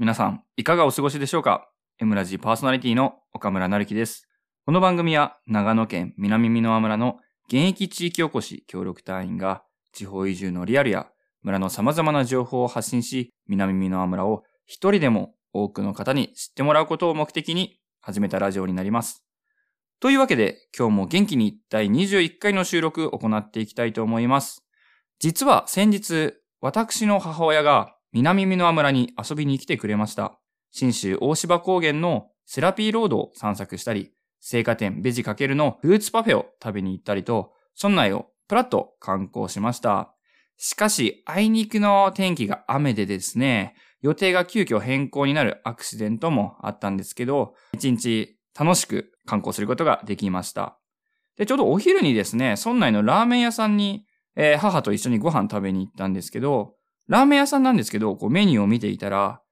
皆さん、いかがお過ごしでしょうか ?M ラジパーソナリティの岡村成樹です。この番組は長野県南美濃村の現役地域おこし協力隊員が地方移住のリアルや村の様々な情報を発信し、南美濃村を一人でも多くの方に知ってもらうことを目的に始めたラジオになります。というわけで、今日も元気に第21回の収録を行っていきたいと思います。実は先日、私の母親が南美濃村に遊びに来てくれました。新州大芝高原のセラピーロードを散策したり、青果店ベジかけるのフルーツパフェを食べに行ったりと、村内をプラッと観光しました。しかし、あいにくの天気が雨でですね、予定が急遽変更になるアクシデントもあったんですけど、一日楽しく観光することができました。で、ちょうどお昼にですね、村内のラーメン屋さんに、えー、母と一緒にご飯食べに行ったんですけど、ラーメン屋さんなんですけど、こうメニューを見ていたら、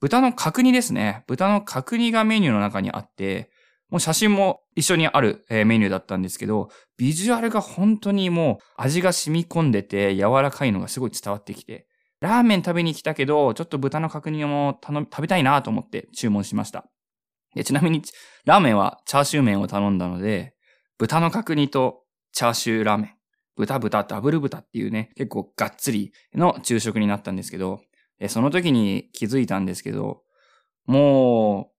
豚の角煮ですね。豚の角煮がメニューの中にあって、もう写真も一緒にある、えメニューだったんですけど、ビジュアルが本当にもう味が染み込んでて柔らかいのがすごい伝わってきて、ラーメン食べに来たけど、ちょっと豚の角煮も食べたいなと思って注文しました。ちなみに、ラーメンはチャーシュー麺を頼んだので、豚の角煮とチャーシューラーメン。豚豚ダブル豚っていうね、結構がっつりの昼食になったんですけど、その時に気づいたんですけど、も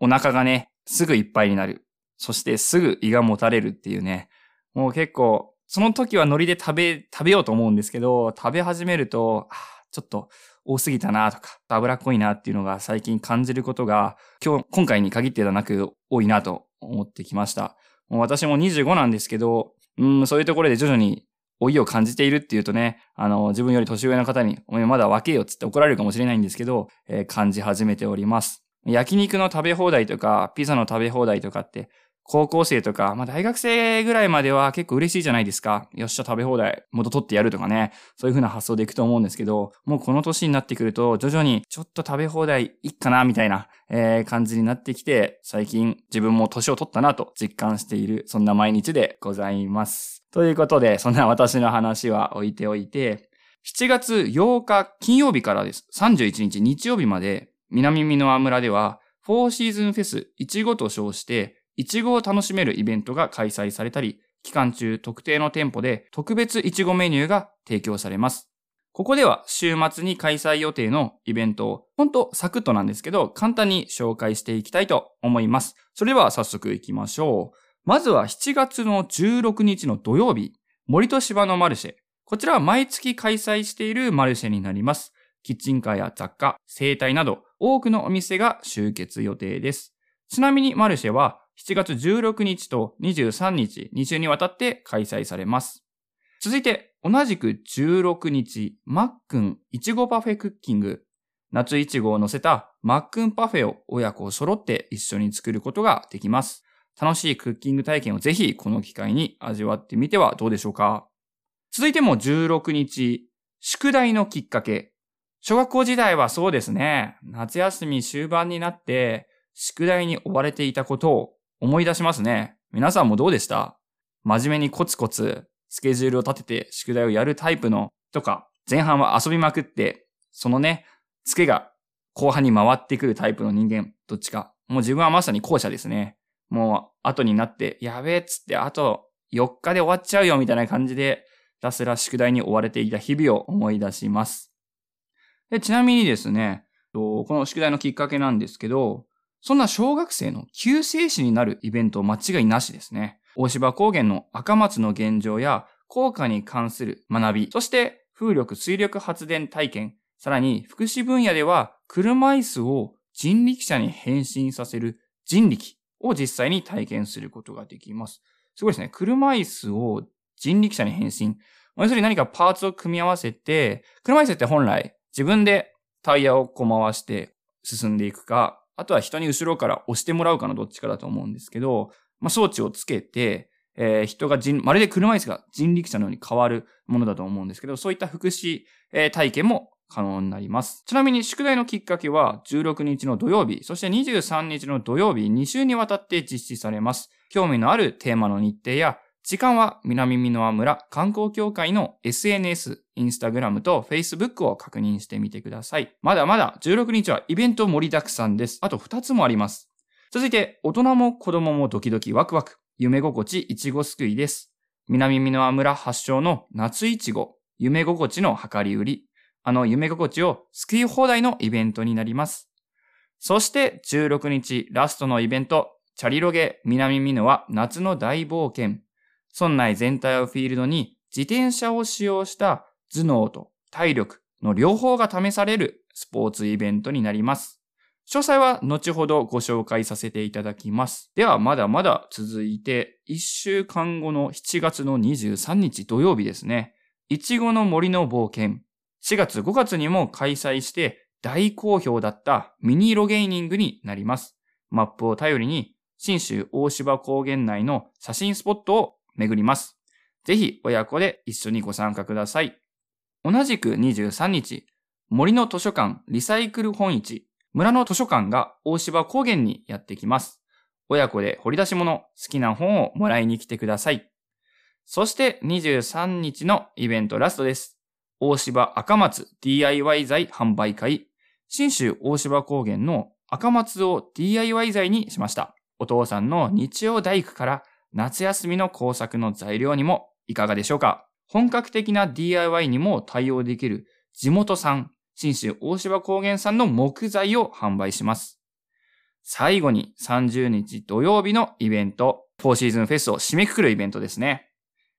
う、お腹がね、すぐいっぱいになる。そしてすぐ胃がもたれるっていうね、もう結構、その時は海苔で食べ、食べようと思うんですけど、食べ始めると、ちょっと多すぎたなとか、脂っこいなっていうのが最近感じることが、今日、今回に限ってではなく多いなと思ってきました。もう私も25なんですけど、うん、そういうところで徐々に老いを感じているっていうとね、あの、自分より年上の方に、お前まだ若えよっつって怒られるかもしれないんですけど、えー、感じ始めております。焼肉の食べ放題とか、ピザの食べ放題とかって、高校生とか、まあ大学生ぐらいまでは結構嬉しいじゃないですか。よっしゃ食べ放題、元取ってやるとかね。そういう風な発想でいくと思うんですけど、もうこの年になってくると、徐々にちょっと食べ放題いっかな、みたいな、えー、感じになってきて、最近自分も年を取ったなと実感している、そんな毎日でございます。ということで、そんな私の話は置いておいて、7月8日金曜日からです。31日日曜日まで、南美濃村では、フォーシーズンフェス1号と称して、いちごを楽しめるイベントが開催されたり、期間中特定の店舗で特別いちごメニューが提供されます。ここでは週末に開催予定のイベントを、ほんとサクッとなんですけど、簡単に紹介していきたいと思います。それでは早速行きましょう。まずは7月の16日の土曜日、森と芝のマルシェ。こちらは毎月開催しているマルシェになります。キッチンカーや雑貨、生態など多くのお店が集結予定です。ちなみにマルシェは7月16日と23日、2週にわたって開催されます。続いて、同じく16日、マックンいちごパフェクッキング。夏いちごを乗せたマックンパフェを親子揃って一緒に作ることができます。楽しいクッキング体験をぜひこの機会に味わってみてはどうでしょうか。続いても16日、宿題のきっかけ。小学校時代はそうですね、夏休み終盤になって宿題に追われていたことを思い出しますね。皆さんもどうでした？真面目にコツコツスケジュールを立てて宿題をやるタイプのとか、前半は遊びまくって、そのね、ツケが後半に回ってくるタイプの人間、どっちか。もう自分はまさに後者ですね。もう後になって、やべえっつって、あと4日で終わっちゃうよみたいな感じで、ひたすら宿題に追われていた日々を思い出します。でちなみにですね、この宿題のきっかけなんですけど、そんな小学生の救世主になるイベント間違いなしですね。大芝高原の赤松の現状や効果に関する学び、そして風力水力発電体験、さらに福祉分野では車椅子を人力車に変身させる人力を実際に体験することができます。すごいですね。車椅子を人力車に変身。要するに何かパーツを組み合わせて、車椅子って本来自分でタイヤをこう回して進んでいくか、あとは人に後ろから押してもらうかのどっちかだと思うんですけど、まあ、装置をつけて、えー、人が人、まるで車椅子が人力車のように変わるものだと思うんですけど、そういった福祉、えー、体験も可能になります。ちなみに宿題のきっかけは16日の土曜日、そして23日の土曜日、2週にわたって実施されます。興味のあるテーマの日程や時間は南美濃村観光協会の SNS、インスタグラムと Facebook を確認してみてください。まだまだ16日はイベント盛りだくさんです。あと2つもあります。続いて、大人も子供もドキドキワクワク、夢心地いちごすくいです。南美濃村発祥の夏いちご、夢心地の量り売り、あの夢心地を救い放題のイベントになります。そして16日ラストのイベント、チャリロゲ南美濃は夏の大冒険。村内全体をフィールドに自転車を使用した頭脳と体力の両方が試されるスポーツイベントになります。詳細は後ほどご紹介させていただきます。ではまだまだ続いて1週間後の7月の23日土曜日ですね。いちごの森の冒険。4月5月にも開催して大好評だったミニロゲーニングになります。マップを頼りに新州大芝高原内の写真スポットを巡ります。ぜひ親子で一緒にご参加ください。同じく23日、森の図書館リサイクル本市、村の図書館が大芝高原にやってきます。親子で掘り出し物、好きな本をもらいに来てください。そして23日のイベントラストです。大芝赤松 DIY 材販売会。新州大芝高原の赤松を DIY 材にしました。お父さんの日曜大工から夏休みの工作の材料にもいかがでしょうか本格的な DIY にも対応できる地元産、新州大芝高原産の木材を販売します。最後に30日土曜日のイベント、4シーズンフェスを締めくくるイベントですね。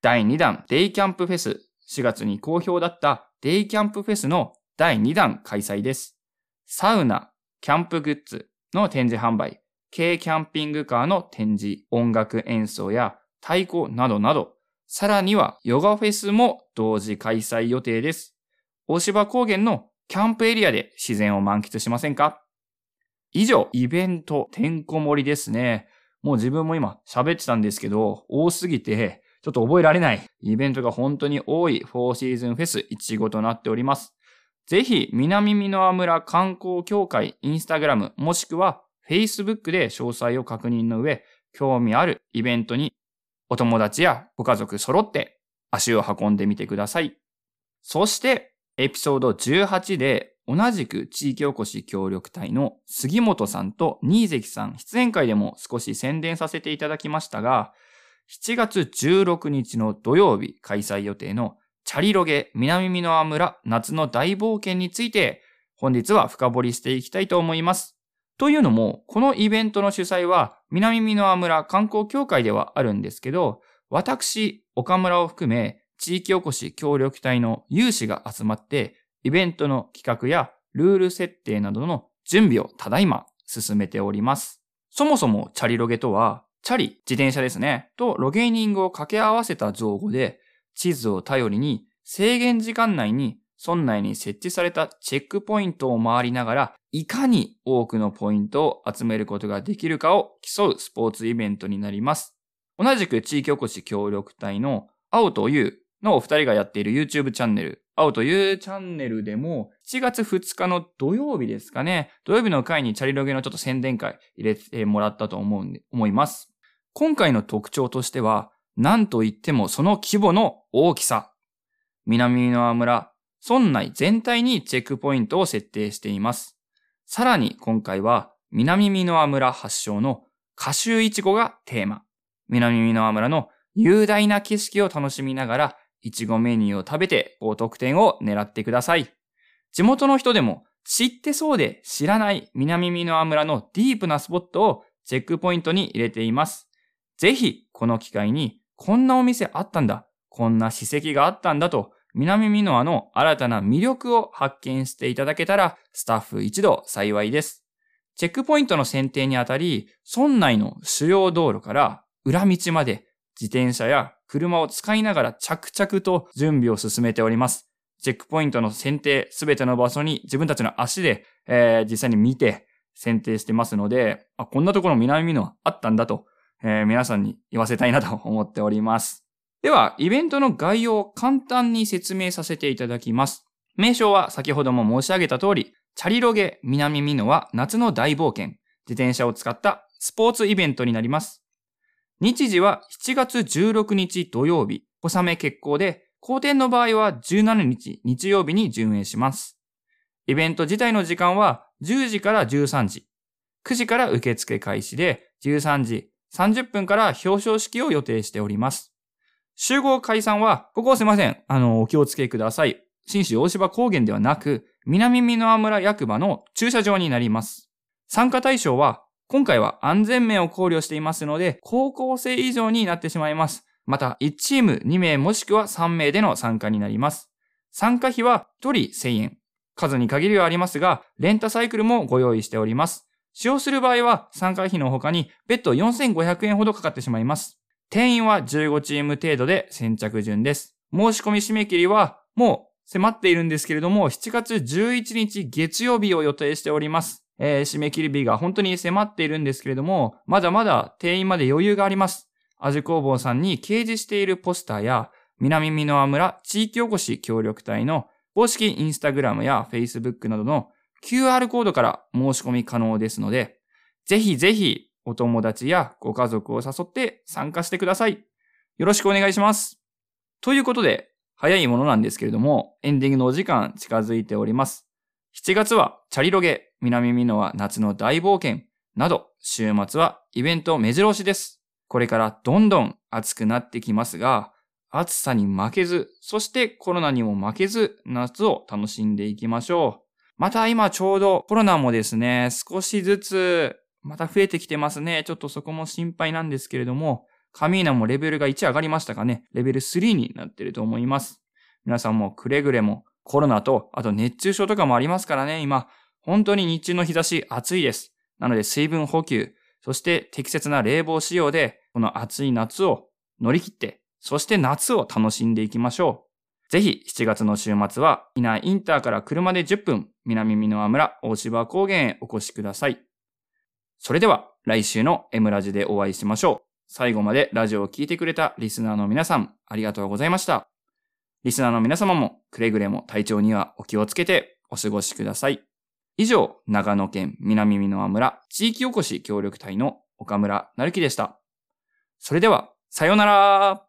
第2弾デイキャンプフェス、4月に好評だったデイキャンプフェスの第2弾開催です。サウナ、キャンプグッズの展示販売、軽キャンピングカーの展示、音楽演奏や太鼓などなど、さらにはヨガフェスも同時開催予定です。大芝高原のキャンプエリアで自然を満喫しませんか？以上、イベント、てんこ盛りですね。もう自分も今喋ってたんですけど、多すぎて、ちょっと覚えられないイベントが本当に多い4シーズンフェス1号となっております。ぜひ、南美濃村観光協会インスタグラムもしくは Facebook で詳細を確認の上、興味あるイベントにお友達やご家族揃って足を運んでみてください。そして、エピソード18で同じく地域おこし協力隊の杉本さんと新関さん出演会でも少し宣伝させていただきましたが、7月16日の土曜日開催予定のチャリロゲ南美濃村夏の大冒険について本日は深掘りしていきたいと思います。というのも、このイベントの主催は、南美濃村観光協会ではあるんですけど、私、岡村を含め、地域おこし協力隊の有志が集まって、イベントの企画やルール設定などの準備をただいま進めております。そもそもチャリロゲとは、チャリ、自転車ですね、とロゲーニングを掛け合わせた造語で、地図を頼りに制限時間内に村内に設置されたチェックポイントを回りながら、いかに多くのポイントを集めることができるかを競うスポーツイベントになります。同じく地域おこし協力隊の青と優のお二人がやっている YouTube チャンネル、青と優チャンネルでも7月2日の土曜日ですかね、土曜日の回にチャリロゲのちょっと宣伝会入れてもらったと思うんで、思います。今回の特徴としては、何と言ってもその規模の大きさ。南の村村内全体にチェックポイントを設定しています。さらに今回は南美濃村発祥の歌集いちごがテーマ。南美濃村の雄大な景色を楽しみながら、いちごメニューを食べて高得点を狙ってください。地元の人でも知ってそうで知らない南美濃村のディープなスポットをチェックポイントに入れています。ぜひこの機会にこんなお店あったんだ、こんな史跡があったんだと南美濃の新たな魅力を発見していただけたら、スタッフ一同幸いです。チェックポイントの選定にあたり、村内の主要道路から裏道まで自転車や車を使いながら着々と準備を進めております。チェックポイントの選定すべての場所に自分たちの足で、えー、実際に見て選定してますので、あ、こんなところ南美濃あったんだと、えー、皆さんに言わせたいなと思っております。では、イベントの概要を簡単に説明させていただきます。名称は先ほども申し上げた通り、チャリロゲ南美濃は夏の大冒険、自転車を使ったスポーツイベントになります。日時は7月16日土曜日、小雨決行で、後天の場合は17日日曜日に順延します。イベント自体の時間は10時から13時、9時から受付開始で13時30分から表彰式を予定しております。集合解散は、ここすいません。あの、お気をつけください。新州大芝高原ではなく、南美濃村役場の駐車場になります。参加対象は、今回は安全面を考慮していますので、高校生以上になってしまいます。また、1チーム2名もしくは3名での参加になります。参加費は1人1000円。数に限りはありますが、レンタサイクルもご用意しております。使用する場合は参加費の他に別途4500円ほどかかってしまいます。定員は15チーム程度で先着順です。申し込み締め切りはもう迫っているんですけれども、7月11日月曜日を予定しております。えー、締め切り日が本当に迫っているんですけれども、まだまだ定員まで余裕があります。味工房さんに掲示しているポスターや、南美濃村地域おこし協力隊の公式インスタグラムやフェイスブックなどの QR コードから申し込み可能ですので、ぜひぜひお友達やご家族を誘って参加してください。よろしくお願いします。ということで、早いものなんですけれども、エンディングのお時間近づいております。7月はチャリロゲ、南美濃は夏の大冒険など、週末はイベント目白押しです。これからどんどん暑くなってきますが、暑さに負けず、そしてコロナにも負けず、夏を楽しんでいきましょう。また今ちょうどコロナもですね、少しずつまた増えてきてますね。ちょっとそこも心配なんですけれども、カミーナもレベルが1上がりましたかね。レベル3になってると思います。皆さんもくれぐれもコロナと、あと熱中症とかもありますからね、今。本当に日中の日差し暑いです。なので水分補給、そして適切な冷房使用で、この暑い夏を乗り切って、そして夏を楽しんでいきましょう。ぜひ7月の週末は、いなインターから車で10分、南美濃村大芝高原へお越しください。それでは来週の M ラジでお会いしましょう。最後までラジオを聴いてくれたリスナーの皆さん、ありがとうございました。リスナーの皆様もくれぐれも体調にはお気をつけてお過ごしください。以上、長野県南美濃村地域おこし協力隊の岡村成樹でした。それでは、さようなら